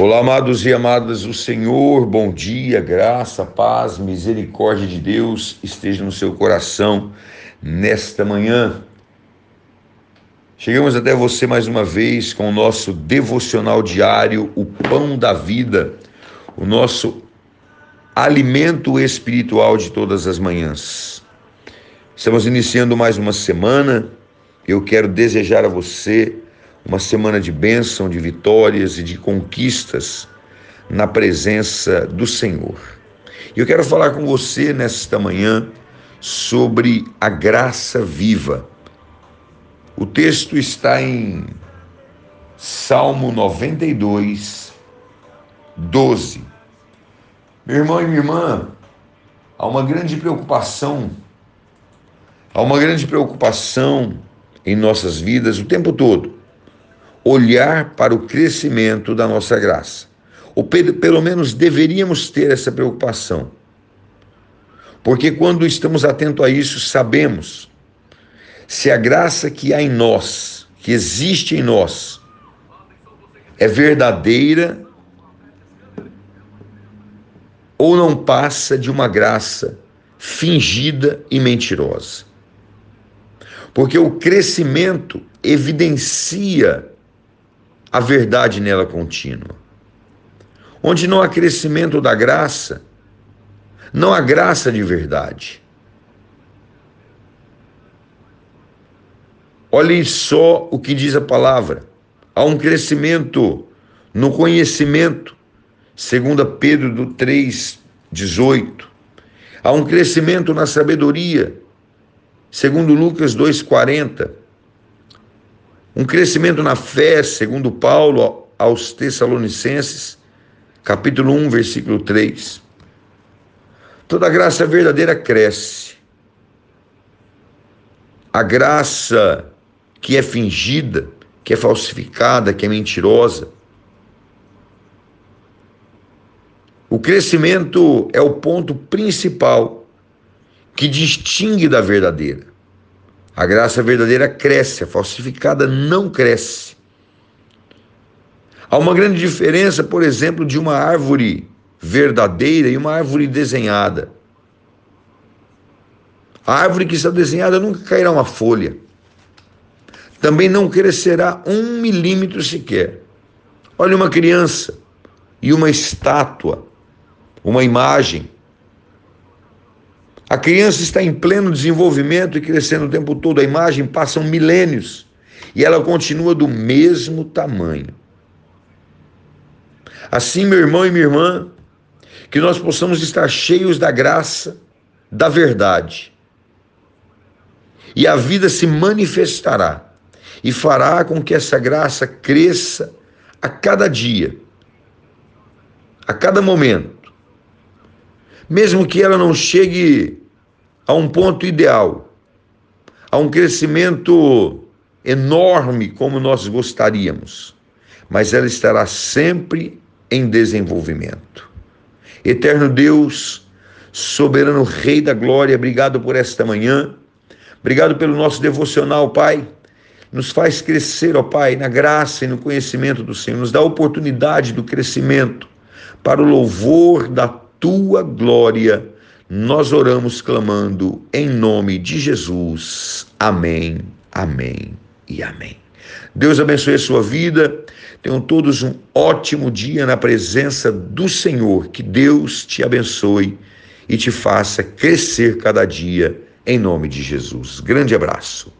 Olá, amados e amadas do Senhor, bom dia, graça, paz, misericórdia de Deus esteja no seu coração nesta manhã. Chegamos até você mais uma vez com o nosso devocional diário, o Pão da Vida, o nosso alimento espiritual de todas as manhãs. Estamos iniciando mais uma semana. Eu quero desejar a você uma semana de bênção, de vitórias e de conquistas na presença do Senhor. E eu quero falar com você nesta manhã sobre a graça viva. O texto está em Salmo 92, 12. Meu irmão e minha irmã, há uma grande preocupação, há uma grande preocupação em nossas vidas o tempo todo olhar para o crescimento da nossa graça. Ou pelo menos deveríamos ter essa preocupação. Porque quando estamos atentos a isso, sabemos se a graça que há em nós, que existe em nós, é verdadeira ou não passa de uma graça fingida e mentirosa. Porque o crescimento evidencia a verdade nela contínua. Onde não há crescimento da graça, não há graça de verdade. Olhem só o que diz a palavra. Há um crescimento no conhecimento, segundo Pedro do 3, 18. Há um crescimento na sabedoria, segundo Lucas 2,40 um crescimento na fé, segundo Paulo aos Tessalonicenses, capítulo 1, versículo 3. Toda graça verdadeira cresce. A graça que é fingida, que é falsificada, que é mentirosa, O crescimento é o ponto principal que distingue da verdadeira. A graça verdadeira cresce, a falsificada não cresce. Há uma grande diferença, por exemplo, de uma árvore verdadeira e uma árvore desenhada. A árvore que está desenhada nunca cairá uma folha. Também não crescerá um milímetro sequer. Olha uma criança e uma estátua, uma imagem a criança está em pleno desenvolvimento e crescendo o tempo todo. A imagem passam milênios e ela continua do mesmo tamanho. Assim, meu irmão e minha irmã, que nós possamos estar cheios da graça, da verdade. E a vida se manifestará e fará com que essa graça cresça a cada dia, a cada momento mesmo que ela não chegue a um ponto ideal, a um crescimento enorme como nós gostaríamos, mas ela estará sempre em desenvolvimento. Eterno Deus, soberano Rei da Glória, obrigado por esta manhã, obrigado pelo nosso devocional, Pai. Nos faz crescer, ó Pai, na graça e no conhecimento do Senhor, nos dá a oportunidade do crescimento para o louvor da tua glória. Nós oramos clamando em nome de Jesus. Amém, amém e amém. Deus abençoe a sua vida. Tenham todos um ótimo dia na presença do Senhor. Que Deus te abençoe e te faça crescer cada dia em nome de Jesus. Grande abraço.